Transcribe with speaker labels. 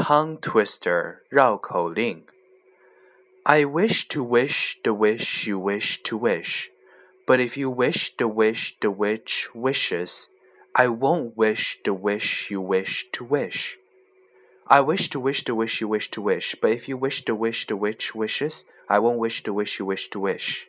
Speaker 1: Tongue twister 绕口令。I wish to wish the wish you wish to wish, but if you wish the wish the witch wishes, I won't wish the wish you wish to wish. I wish to wish the wish you wish to wish, but if you wish the wish the witch wishes, I won't wish the wish you wish to wish.